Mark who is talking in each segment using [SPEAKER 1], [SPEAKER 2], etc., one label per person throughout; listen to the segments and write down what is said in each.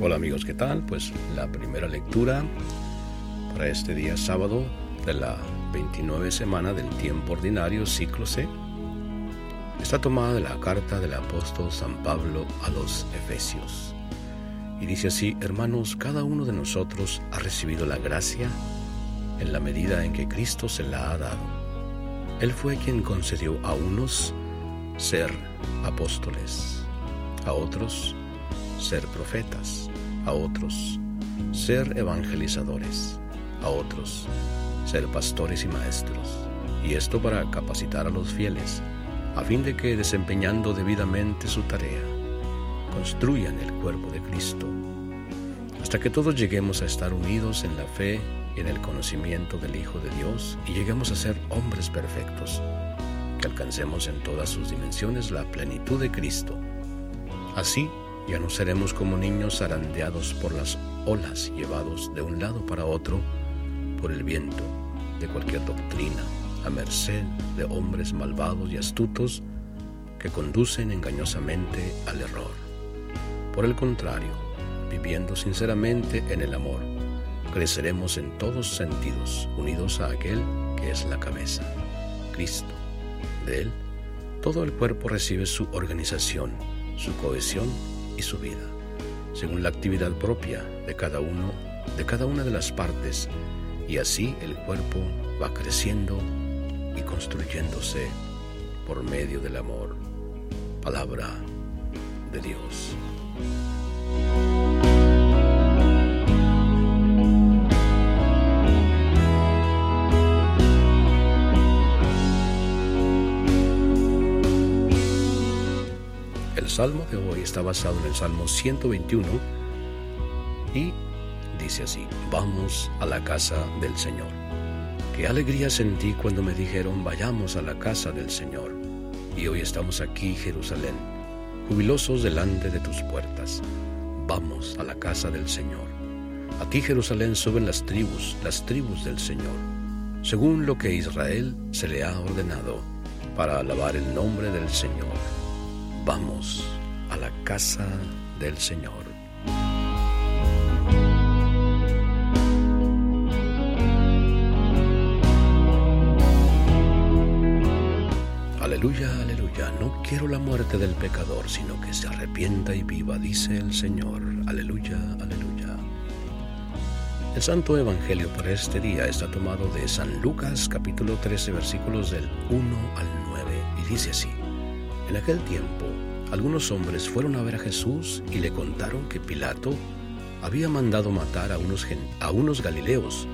[SPEAKER 1] Hola amigos, ¿qué tal? Pues la primera lectura para este día sábado de la 29 semana del tiempo ordinario, ciclo C, está tomada de la carta del apóstol San Pablo a los Efesios. Y dice así, hermanos, cada uno de nosotros ha recibido la gracia en la medida en que Cristo se la ha dado. Él fue quien concedió a unos ser apóstoles, a otros ser profetas, a otros ser evangelizadores, a otros ser pastores y maestros, y esto para capacitar a los fieles, a fin de que desempeñando debidamente su tarea, construyan el cuerpo de Cristo, hasta que todos lleguemos a estar unidos en la fe y en el conocimiento del Hijo de Dios y lleguemos a ser hombres perfectos, que alcancemos en todas sus dimensiones la plenitud de Cristo. Así, ya no seremos como niños zarandeados por las olas, llevados de un lado para otro por el viento de cualquier doctrina, a merced de hombres malvados y astutos que conducen engañosamente al error. Por el contrario, viviendo sinceramente en el amor, creceremos en todos sentidos, unidos a aquel que es la cabeza, Cristo. De él, todo el cuerpo recibe su organización, su cohesión y su vida, según la actividad propia de cada uno, de cada una de las partes, y así el cuerpo va creciendo y construyéndose por medio del amor. Palabra de Dios. Salmo de hoy está basado en el Salmo 121 y dice así, vamos a la casa del Señor. Qué alegría sentí cuando me dijeron, vayamos a la casa del Señor. Y hoy estamos aquí, Jerusalén, jubilosos delante de tus puertas. Vamos a la casa del Señor. A ti, Jerusalén, suben las tribus, las tribus del Señor, según lo que Israel se le ha ordenado, para alabar el nombre del Señor vamos a la casa del Señor. Aleluya, aleluya, no quiero la muerte del pecador, sino que se arrepienta y viva, dice el Señor. Aleluya, aleluya. El Santo Evangelio para este día está tomado de San Lucas capítulo 13 versículos del 1 al 9 y dice así. En aquel tiempo, algunos hombres fueron a ver a Jesús y le contaron que Pilato había mandado matar a unos, a unos galileos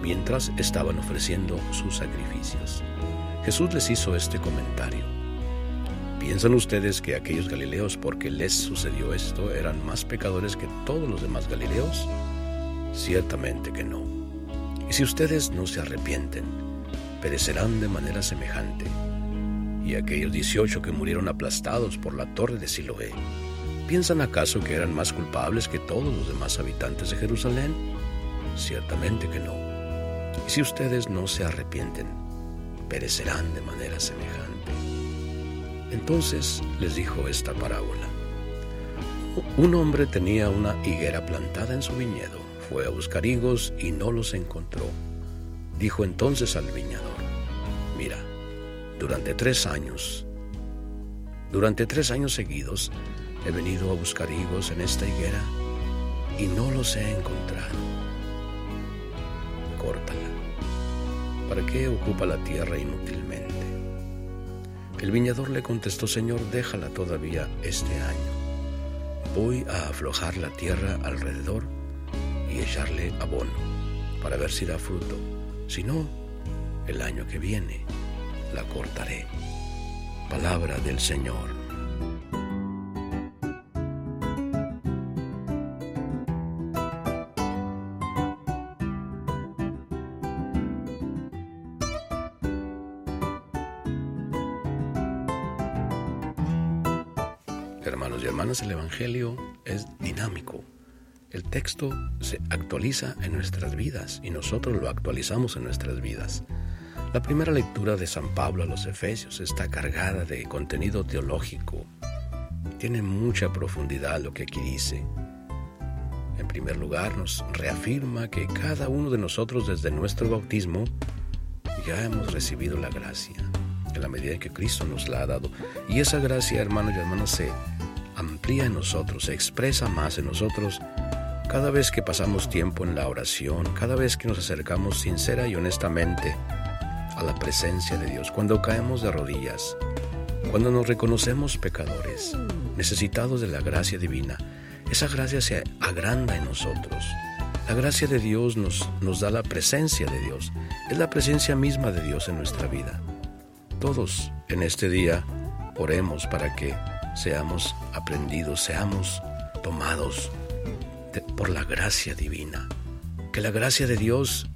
[SPEAKER 1] mientras estaban ofreciendo sus sacrificios. Jesús les hizo este comentario. ¿Piensan ustedes que aquellos galileos, porque les sucedió esto, eran más pecadores que todos los demás galileos? Ciertamente que no. Y si ustedes no se arrepienten, perecerán de manera semejante y aquellos 18 que murieron aplastados por la torre de Siloé, ¿piensan acaso que eran más culpables que todos los demás habitantes de Jerusalén? Ciertamente que no. Y si ustedes no se arrepienten, perecerán de manera semejante. Entonces les dijo esta parábola. Un hombre tenía una higuera plantada en su viñedo. Fue a buscar higos y no los encontró. Dijo entonces al viñador, mira, durante tres años. Durante tres años seguidos he venido a buscar higos en esta higuera y no los he encontrado. Córtala. ¿Para qué ocupa la tierra inútilmente? El viñador le contestó, Señor, déjala todavía este año. Voy a aflojar la tierra alrededor y echarle abono para ver si da fruto. Si no, el año que viene la cortaré. Palabra del Señor. Hermanos y hermanas, el Evangelio es dinámico. El texto se actualiza en nuestras vidas y nosotros lo actualizamos en nuestras vidas. La primera lectura de San Pablo a los Efesios está cargada de contenido teológico. Tiene mucha profundidad lo que aquí dice. En primer lugar, nos reafirma que cada uno de nosotros desde nuestro bautismo ya hemos recibido la gracia, en la medida que Cristo nos la ha dado. Y esa gracia, hermanos y hermanas, se amplía en nosotros, se expresa más en nosotros cada vez que pasamos tiempo en la oración, cada vez que nos acercamos sincera y honestamente a la presencia de Dios, cuando caemos de rodillas, cuando nos reconocemos pecadores, necesitados de la gracia divina, esa gracia se agranda en nosotros. La gracia de Dios nos, nos da la presencia de Dios. Es la presencia misma de Dios en nuestra vida. Todos en este día oremos para que seamos aprendidos, seamos tomados por la gracia divina. Que la gracia de Dios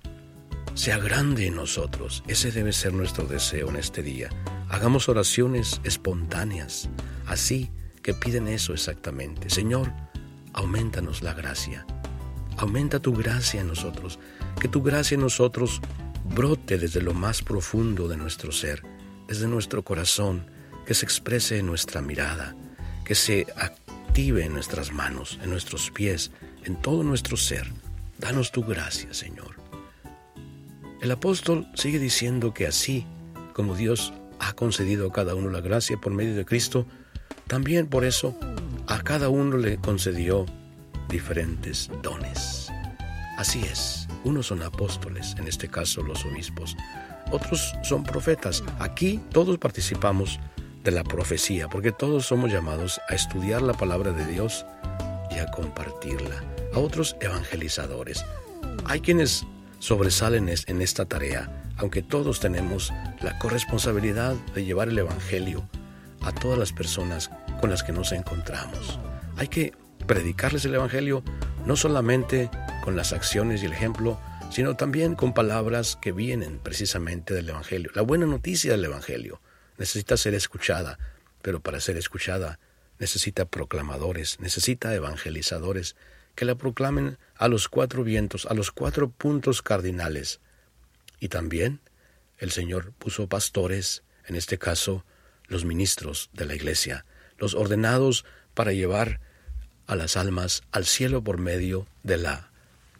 [SPEAKER 1] sea grande en nosotros. Ese debe ser nuestro deseo en este día. Hagamos oraciones espontáneas, así que piden eso exactamente. Señor, aumentanos la gracia. Aumenta tu gracia en nosotros, que tu gracia en nosotros brote desde lo más profundo de nuestro ser, desde nuestro corazón, que se exprese en nuestra mirada, que se active en nuestras manos, en nuestros pies, en todo nuestro ser. Danos tu gracia, Señor. El apóstol sigue diciendo que así como Dios ha concedido a cada uno la gracia por medio de Cristo, también por eso a cada uno le concedió diferentes dones. Así es, unos son apóstoles, en este caso los obispos, otros son profetas. Aquí todos participamos de la profecía, porque todos somos llamados a estudiar la palabra de Dios y a compartirla. A otros evangelizadores. Hay quienes sobresalen en esta tarea, aunque todos tenemos la corresponsabilidad de llevar el Evangelio a todas las personas con las que nos encontramos. Hay que predicarles el Evangelio no solamente con las acciones y el ejemplo, sino también con palabras que vienen precisamente del Evangelio. La buena noticia del Evangelio necesita ser escuchada, pero para ser escuchada necesita proclamadores, necesita evangelizadores que la proclamen a los cuatro vientos, a los cuatro puntos cardinales. Y también el Señor puso pastores, en este caso los ministros de la Iglesia, los ordenados para llevar a las almas al cielo por medio de la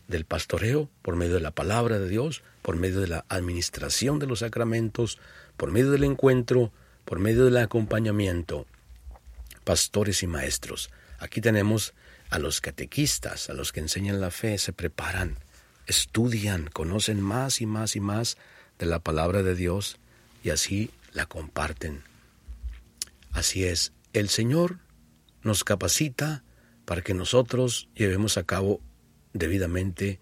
[SPEAKER 1] del pastoreo, por medio de la palabra de Dios, por medio de la administración de los sacramentos, por medio del encuentro, por medio del acompañamiento. Pastores y maestros. Aquí tenemos a los catequistas, a los que enseñan la fe, se preparan, estudian, conocen más y más y más de la palabra de Dios y así la comparten. Así es, el Señor nos capacita para que nosotros llevemos a cabo debidamente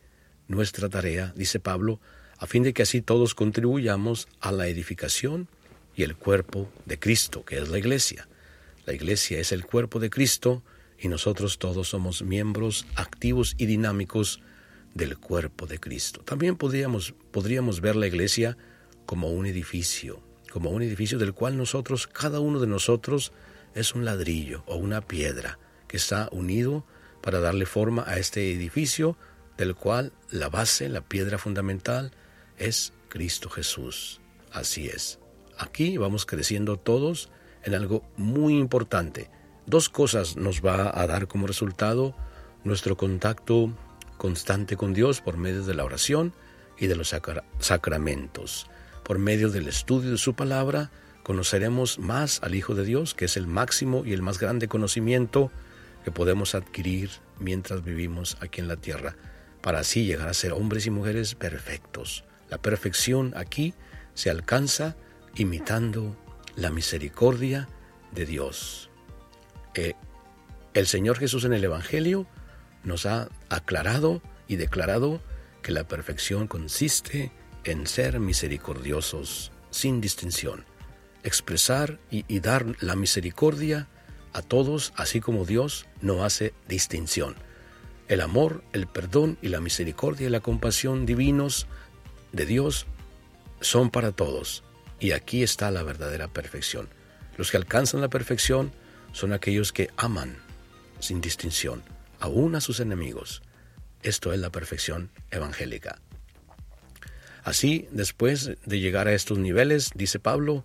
[SPEAKER 1] nuestra tarea, dice Pablo, a fin de que así todos contribuyamos a la edificación y el cuerpo de Cristo, que es la iglesia. La iglesia es el cuerpo de Cristo y nosotros todos somos miembros activos y dinámicos del cuerpo de Cristo. También podríamos, podríamos ver la iglesia como un edificio, como un edificio del cual nosotros, cada uno de nosotros, es un ladrillo o una piedra que está unido para darle forma a este edificio del cual la base, la piedra fundamental, es Cristo Jesús. Así es. Aquí vamos creciendo todos en algo muy importante. Dos cosas nos va a dar como resultado nuestro contacto constante con Dios por medio de la oración y de los sacramentos. Por medio del estudio de su palabra, conoceremos más al Hijo de Dios, que es el máximo y el más grande conocimiento que podemos adquirir mientras vivimos aquí en la tierra, para así llegar a ser hombres y mujeres perfectos. La perfección aquí se alcanza imitando la misericordia de Dios. El Señor Jesús en el Evangelio nos ha aclarado y declarado que la perfección consiste en ser misericordiosos sin distinción, expresar y dar la misericordia a todos, así como Dios no hace distinción. El amor, el perdón y la misericordia y la compasión divinos de Dios son para todos. Y aquí está la verdadera perfección. Los que alcanzan la perfección son aquellos que aman sin distinción, aún a sus enemigos. Esto es la perfección evangélica. Así, después de llegar a estos niveles, dice Pablo,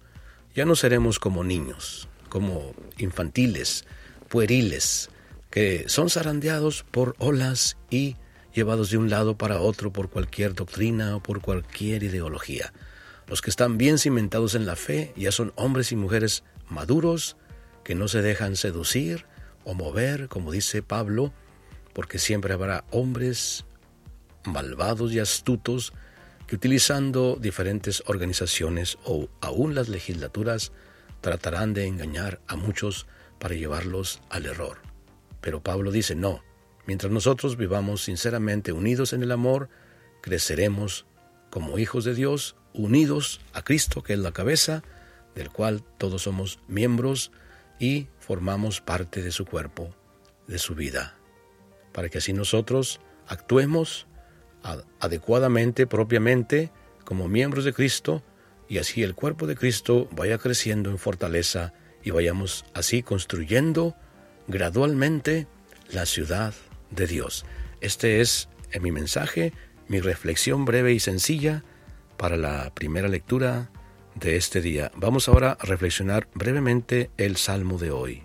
[SPEAKER 1] ya no seremos como niños, como infantiles, pueriles, que son zarandeados por olas y llevados de un lado para otro por cualquier doctrina o por cualquier ideología. Los que están bien cimentados en la fe ya son hombres y mujeres maduros, que no se dejan seducir o mover, como dice Pablo, porque siempre habrá hombres malvados y astutos que utilizando diferentes organizaciones o aún las legislaturas tratarán de engañar a muchos para llevarlos al error. Pero Pablo dice, no, mientras nosotros vivamos sinceramente unidos en el amor, creceremos como hijos de Dios, unidos a Cristo, que es la cabeza, del cual todos somos miembros y formamos parte de su cuerpo, de su vida, para que así nosotros actuemos adecuadamente, propiamente, como miembros de Cristo, y así el cuerpo de Cristo vaya creciendo en fortaleza y vayamos así construyendo gradualmente la ciudad de Dios. Este es en mi mensaje, mi reflexión breve y sencilla para la primera lectura de este día. Vamos ahora a reflexionar brevemente el Salmo de hoy.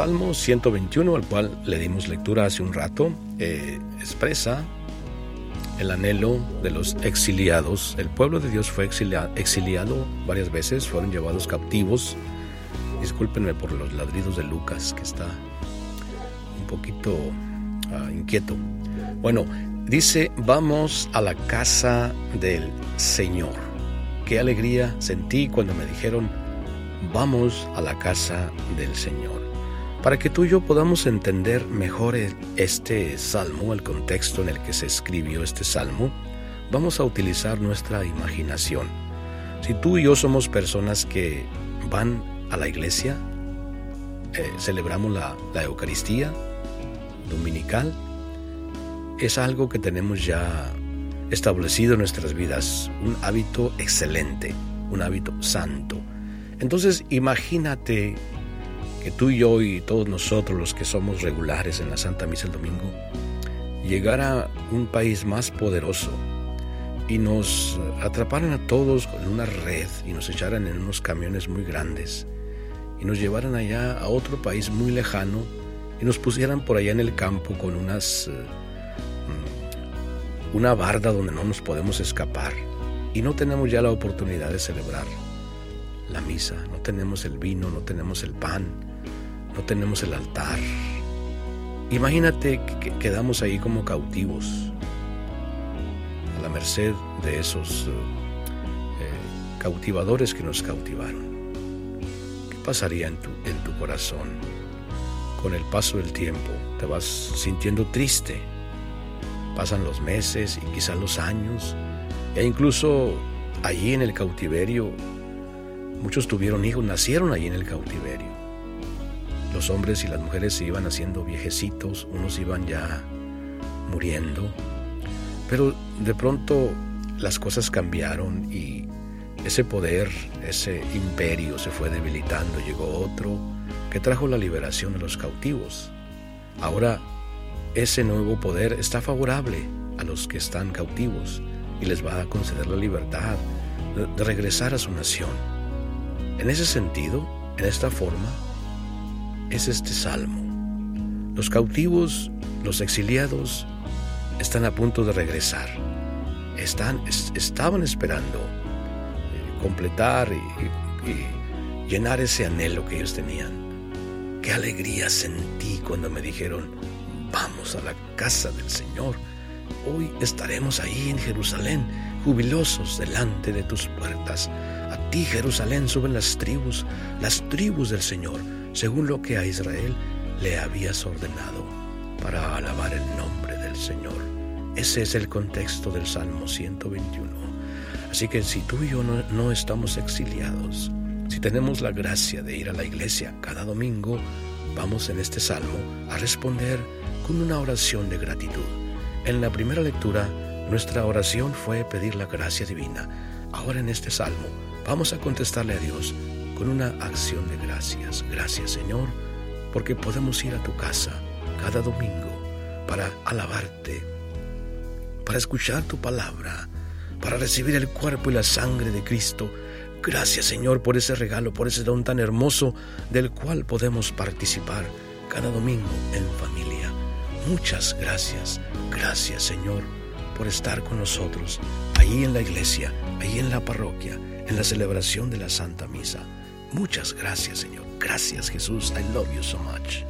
[SPEAKER 1] Salmo 121, al cual le dimos lectura hace un rato, eh, expresa el anhelo de los exiliados. El pueblo de Dios fue exiliado varias veces, fueron llevados cautivos. Discúlpenme por los ladridos de Lucas, que está un poquito ah, inquieto. Bueno, dice, vamos a la casa del Señor. Qué alegría sentí cuando me dijeron, vamos a la casa del Señor. Para que tú y yo podamos entender mejor este salmo, el contexto en el que se escribió este salmo, vamos a utilizar nuestra imaginación. Si tú y yo somos personas que van a la iglesia, eh, celebramos la, la Eucaristía dominical, es algo que tenemos ya establecido en nuestras vidas, un hábito excelente, un hábito santo. Entonces imagínate que tú y yo y todos nosotros los que somos regulares en la Santa Misa el domingo, llegara un país más poderoso y nos atraparan a todos en una red y nos echaran en unos camiones muy grandes y nos llevaran allá a otro país muy lejano y nos pusieran por allá en el campo con unas eh, mm, una barda donde no nos podemos escapar. Y no tenemos ya la oportunidad de celebrar la misa, no tenemos el vino, no tenemos el pan, no tenemos el altar. Imagínate que quedamos ahí como cautivos, a la merced de esos eh, cautivadores que nos cautivaron. ¿Qué pasaría en tu, en tu corazón? Con el paso del tiempo te vas sintiendo triste. Pasan los meses y quizás los años, e incluso allí en el cautiverio, muchos tuvieron hijos, nacieron allí en el cautiverio los hombres y las mujeres se iban haciendo viejecitos, unos iban ya muriendo, pero de pronto las cosas cambiaron y ese poder, ese imperio se fue debilitando, llegó otro que trajo la liberación de los cautivos. Ahora ese nuevo poder está favorable a los que están cautivos y les va a conceder la libertad de regresar a su nación. En ese sentido, en esta forma, es este salmo. Los cautivos, los exiliados, están a punto de regresar. Están, estaban esperando eh, completar y, y llenar ese anhelo que ellos tenían. Qué alegría sentí cuando me dijeron, vamos a la casa del Señor. hoy estaremos ahí en Jerusalén, jubilosos delante de tus puertas. A ti, Jerusalén, suben las tribus, las tribus del Señor, según lo que a Israel le habías ordenado, para alabar el nombre del Señor. Ese es el contexto del Salmo 121. Así que si tú y yo no, no estamos exiliados, si tenemos la gracia de ir a la iglesia cada domingo, vamos en este salmo a responder con una oración de gratitud. En la primera lectura, nuestra oración fue pedir la gracia divina. Ahora en este salmo, vamos a contestarle a Dios con una acción de gracias. Gracias Señor, porque podemos ir a tu casa cada domingo para alabarte, para escuchar tu palabra, para recibir el cuerpo y la sangre de Cristo Gracias Señor por ese regalo, por ese don tan hermoso del cual podemos participar cada domingo en familia. Muchas gracias, gracias Señor por estar con nosotros ahí en la iglesia, ahí en la parroquia, en la celebración de la Santa Misa. Muchas gracias Señor. Gracias Jesús. I love you so much.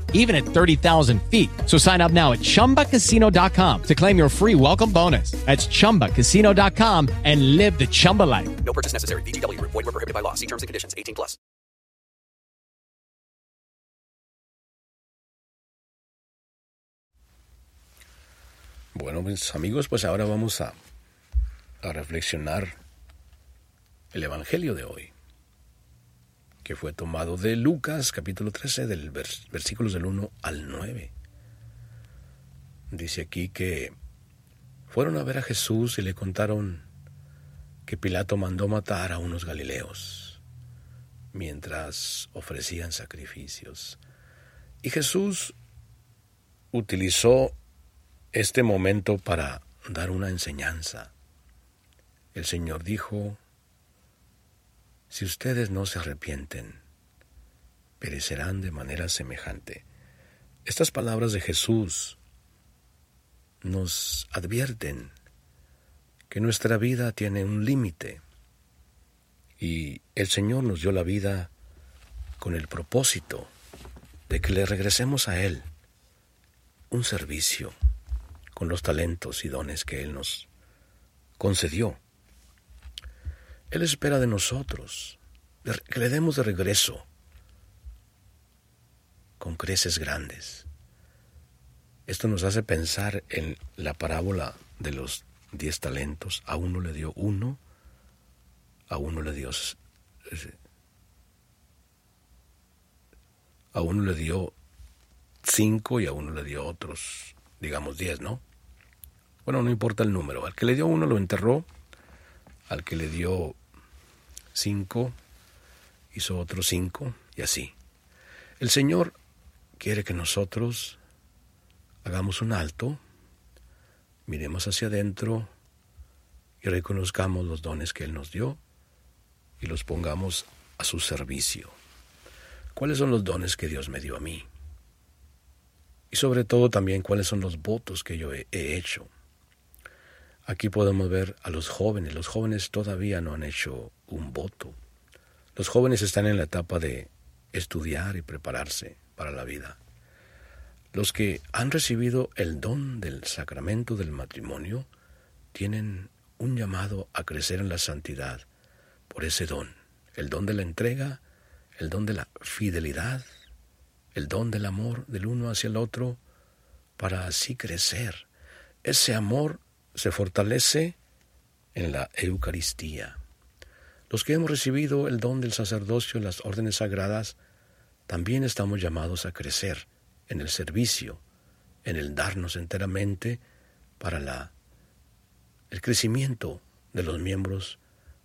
[SPEAKER 2] even at 30,000 feet. So sign up now at chumbacasino.com to claim your free welcome bonus. That's chumbacasino.com and live the Chumba life.
[SPEAKER 3] No purchase necessary. VGW. Void were prohibited by law. See terms and conditions. 18 plus.
[SPEAKER 1] Bueno, mis amigos, pues ahora vamos a, a reflexionar el Evangelio de hoy, que fue tomado de Lucas capítulo 13, del vers versículos del 1 al 9. Dice aquí que fueron a ver a Jesús y le contaron que Pilato mandó matar a unos galileos mientras ofrecían sacrificios. Y Jesús utilizó este momento para dar una enseñanza. El Señor dijo, si ustedes no se arrepienten, perecerán de manera semejante. Estas palabras de Jesús nos advierten que nuestra vida tiene un límite y el Señor nos dio la vida con el propósito de que le regresemos a Él un servicio con los talentos y dones que Él nos concedió. Él espera de nosotros que le demos de regreso con creces grandes. Esto nos hace pensar en la parábola de los diez talentos. A uno le dio uno, a uno le dio a uno le dio cinco y a uno le dio otros, digamos diez, ¿no? Bueno, no importa el número. Al que le dio uno lo enterró, al que le dio cinco hizo otros cinco y así. El Señor quiere que nosotros hagamos un alto, miremos hacia adentro y reconozcamos los dones que Él nos dio y los pongamos a su servicio. ¿Cuáles son los dones que Dios me dio a mí? Y sobre todo también cuáles son los votos que yo he, hecho. Aquí podemos ver a los jóvenes. Los jóvenes todavía no han hecho un voto. Los jóvenes están en la etapa de estudiar y prepararse para la vida. Los que han recibido el don del sacramento del matrimonio tienen un llamado a crecer en la santidad por ese don, el don de la entrega, el don de la fidelidad, el don del amor del uno hacia el otro, para así crecer. Ese amor se fortalece en la Eucaristía. Los que hemos recibido el don del sacerdocio en las órdenes sagradas, también estamos llamados a crecer en el servicio, en el darnos enteramente para la, el crecimiento de los miembros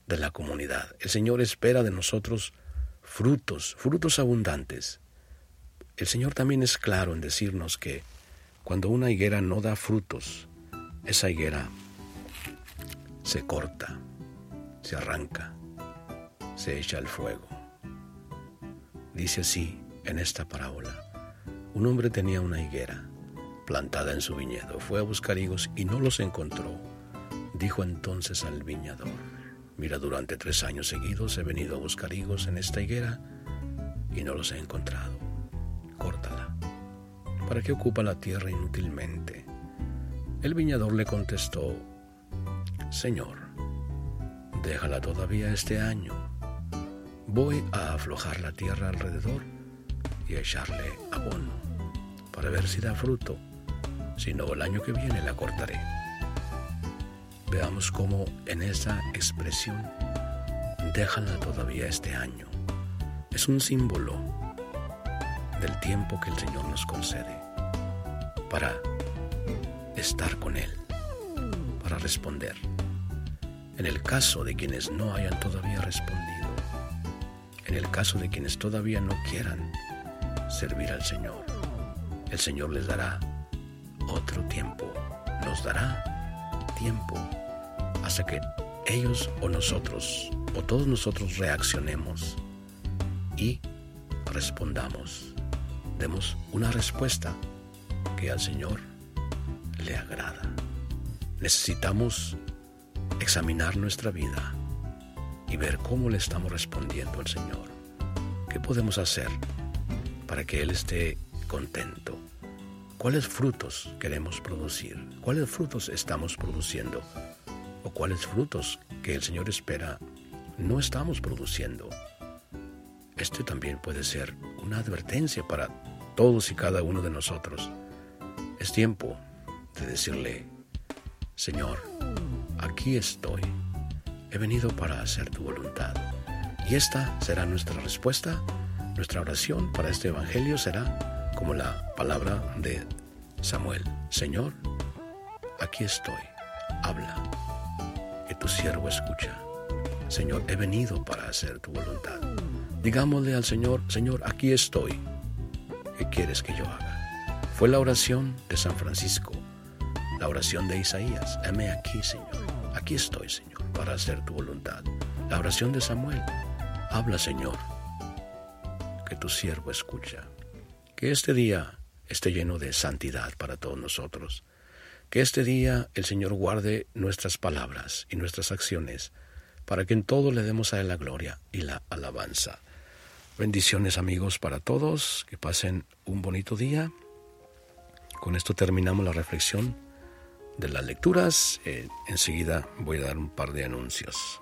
[SPEAKER 1] de la comunidad. El Señor espera de nosotros frutos, frutos abundantes. El Señor también es claro en decirnos que cuando una higuera no da frutos, esa higuera se corta, se arranca, se echa al fuego. Dice así en esta parábola, un hombre tenía una higuera plantada en su viñedo, fue a buscar higos y no los encontró. Dijo entonces al viñador, mira, durante tres años seguidos he venido a buscar higos en esta higuera y no los he encontrado. Córtala. ¿Para qué ocupa la tierra inútilmente? El viñador le contestó, Señor, déjala todavía este año. Voy a aflojar la tierra alrededor y a echarle abono para ver si da fruto. Si no, el año que viene la cortaré. Veamos cómo en esa expresión, déjala todavía este año, es un símbolo del tiempo que el Señor nos concede para estar con Él, para responder. En el caso de quienes no hayan todavía respondido, en el caso de quienes todavía no quieran servir al Señor, el Señor les dará otro tiempo, nos dará tiempo hasta que ellos o nosotros o todos nosotros reaccionemos y respondamos, demos una respuesta que al Señor le agrada. Necesitamos examinar nuestra vida y ver cómo le estamos respondiendo al Señor. ¿Qué podemos hacer para que Él esté contento? ¿Cuáles frutos queremos producir? ¿Cuáles frutos estamos produciendo? ¿O cuáles frutos que el Señor espera no estamos produciendo? Este también puede ser una advertencia para todos y cada uno de nosotros. Es tiempo de decirle, Señor, aquí estoy. He venido para hacer tu voluntad. Y esta será nuestra respuesta. Nuestra oración para este Evangelio será como la palabra de Samuel. Señor, aquí estoy. Habla. Que tu siervo escucha. Señor, he venido para hacer tu voluntad. Digámosle al Señor, Señor, aquí estoy. ¿Qué quieres que yo haga? Fue la oración de San Francisco, la oración de Isaías. Heme aquí, Señor. Aquí estoy, Señor, para hacer tu voluntad. La oración de Samuel. Habla, Señor, que tu siervo escucha. Que este día esté lleno de santidad para todos nosotros. Que este día el Señor guarde nuestras palabras y nuestras acciones, para que en todo le demos a Él la gloria y la alabanza. Bendiciones amigos para todos, que pasen un bonito día con esto terminamos la reflexión de las lecturas. Eh, enseguida voy a dar un par de anuncios.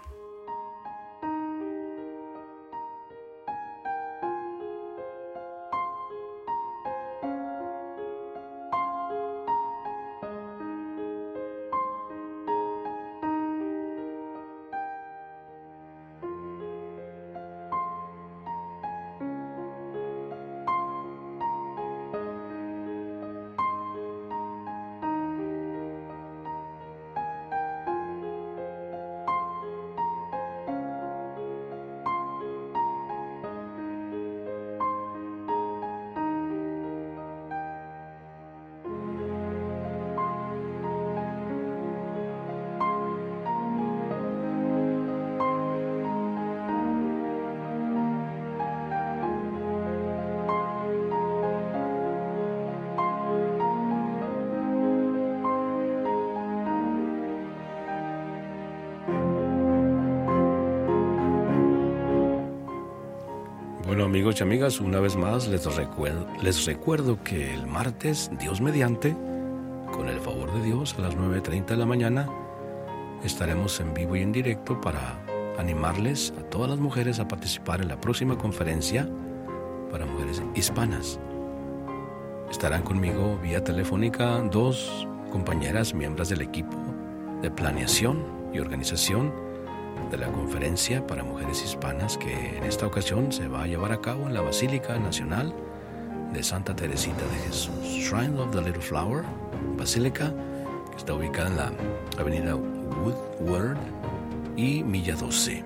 [SPEAKER 1] Amigos y amigas, una vez más les recuerdo, que el martes, Dios mediante, con el favor de Dios, a las 9.30 de la mañana, estaremos en vivo y en directo para animarles a todas las mujeres a participar en la próxima conferencia para mujeres hispanas. Estarán conmigo vía telefónica dos compañeras miembros del equipo de planeación y organización de la conferencia para mujeres hispanas que en esta ocasión se va a llevar a cabo en la Basílica Nacional de Santa Teresita de Jesús, Shrine of the Little Flower, Basílica, que está ubicada en la avenida Woodward y Milla 12.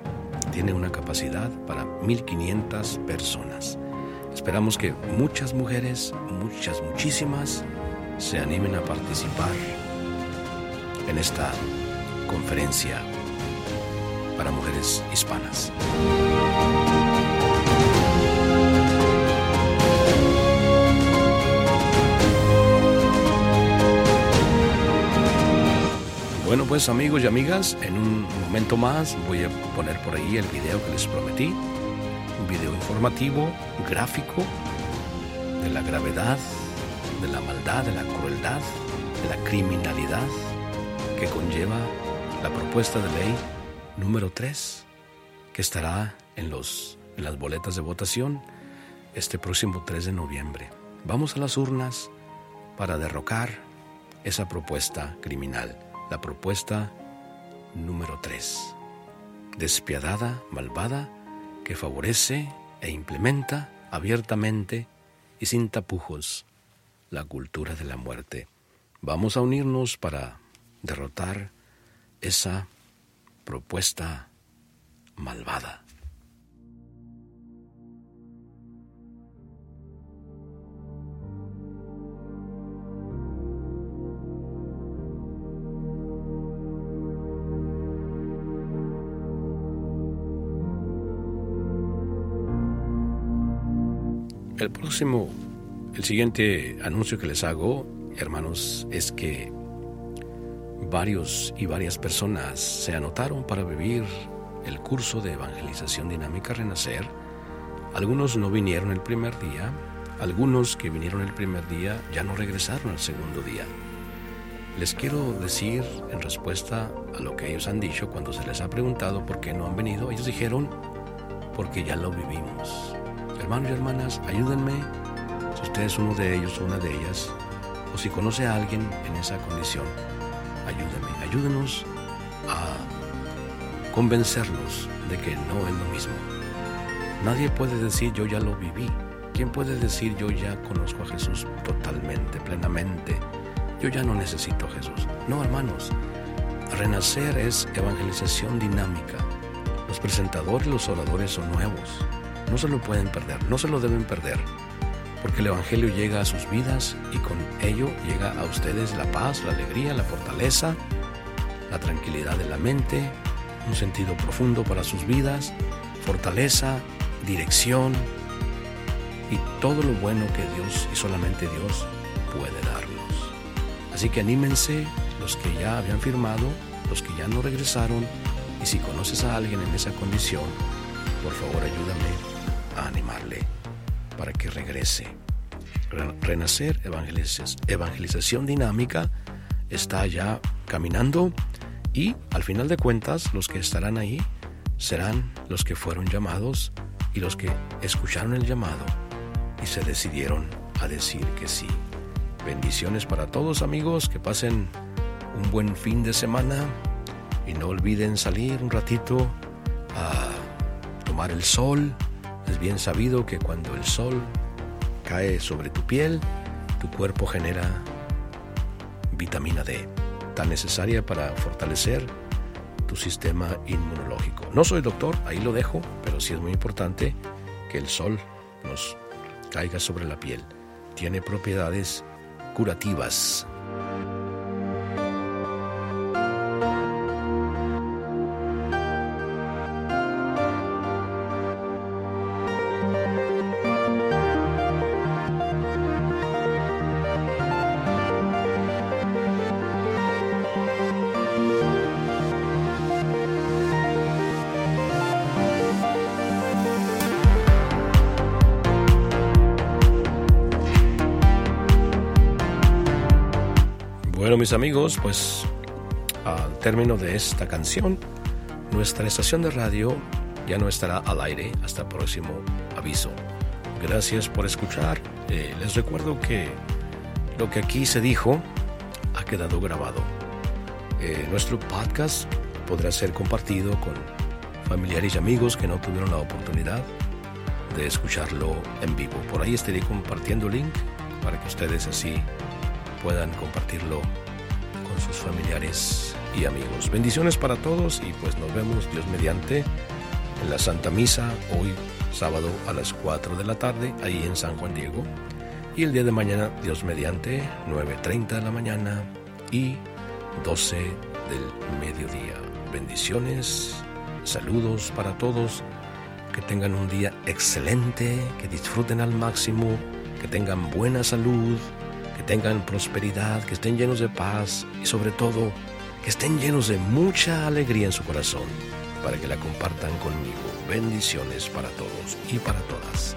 [SPEAKER 1] Tiene una capacidad para 1500 personas. Esperamos que muchas mujeres, muchas, muchísimas, se animen a participar en esta conferencia para mujeres hispanas. Bueno pues amigos y amigas, en un momento más voy a poner por ahí el video que les prometí, un video informativo, gráfico, de la gravedad, de la maldad, de la crueldad, de la criminalidad que conlleva la propuesta de ley número 3, que estará en, los, en las boletas de votación este próximo 3 de noviembre. Vamos a las urnas para derrocar esa propuesta criminal, la propuesta número 3, despiadada, malvada, que favorece e implementa abiertamente y sin tapujos la cultura de la muerte. Vamos a unirnos para derrotar esa propuesta malvada. El próximo, el siguiente anuncio que les hago, hermanos, es que varios y varias personas se anotaron para vivir el curso de evangelización dinámica Renacer. Algunos no vinieron el primer día, algunos que vinieron el primer día ya no regresaron el segundo día. Les quiero decir en respuesta a lo que ellos han dicho cuando se les ha preguntado por qué no han venido, ellos dijeron, porque ya lo vivimos. Hermanos y hermanas, ayúdenme, si usted es uno de ellos o una de ellas, o si conoce a alguien en esa condición, ayúdenme, ayúdenos a convencerlos de que no es lo mismo. Nadie puede decir yo ya lo viví. ¿Quién puede decir yo ya conozco a Jesús totalmente, plenamente? Yo ya no necesito a Jesús. No, hermanos. Renacer es evangelización dinámica. Los presentadores los oradores son nuevos. No se lo pueden perder, no se lo deben perder, porque el Evangelio llega a sus vidas y con ello llega a ustedes la paz, la alegría, la fortaleza, la tranquilidad de la mente, un sentido profundo para sus vidas, fortaleza, dirección y todo lo bueno que Dios y solamente Dios puede darnos. Así que anímense los que ya habían firmado, los que ya no regresaron, y si conoces a alguien en esa condición, por favor ayúdame animarle para que regrese. Renacer Evangelización Dinámica está ya caminando y al final de cuentas los que estarán ahí serán los que fueron llamados y los que escucharon el llamado y se decidieron a decir que sí. Bendiciones para todos amigos, que pasen un buen fin de semana y no olviden salir un ratito a tomar el sol es bien sabido que cuando el sol cae sobre tu piel, tu cuerpo genera vitamina D, tan necesaria para fortalecer tu sistema inmunológico. No soy doctor, ahí lo dejo, pero sí es muy importante que el sol nos caiga sobre la piel. Tiene propiedades curativas. Bueno, mis amigos, pues al término de esta canción, nuestra estación de radio ya no estará al aire hasta el próximo aviso. Gracias por escuchar. Eh, les recuerdo que lo que aquí se dijo ha quedado grabado. Eh, nuestro podcast podrá ser compartido con familiares y amigos que no tuvieron la oportunidad de escucharlo en vivo. Por ahí estaré compartiendo el link para que ustedes así puedan compartirlo con sus familiares y amigos. Bendiciones para todos y pues nos vemos Dios mediante en la Santa Misa hoy sábado a las 4 de la tarde ahí en San Juan Diego y el día de mañana Dios mediante 9.30 de la mañana y 12 del mediodía. Bendiciones, saludos para todos, que tengan un día excelente, que disfruten al máximo, que tengan buena salud, tengan prosperidad, que estén llenos de paz y sobre todo que estén llenos de mucha alegría en su corazón para que la compartan conmigo. Bendiciones para todos y para todas.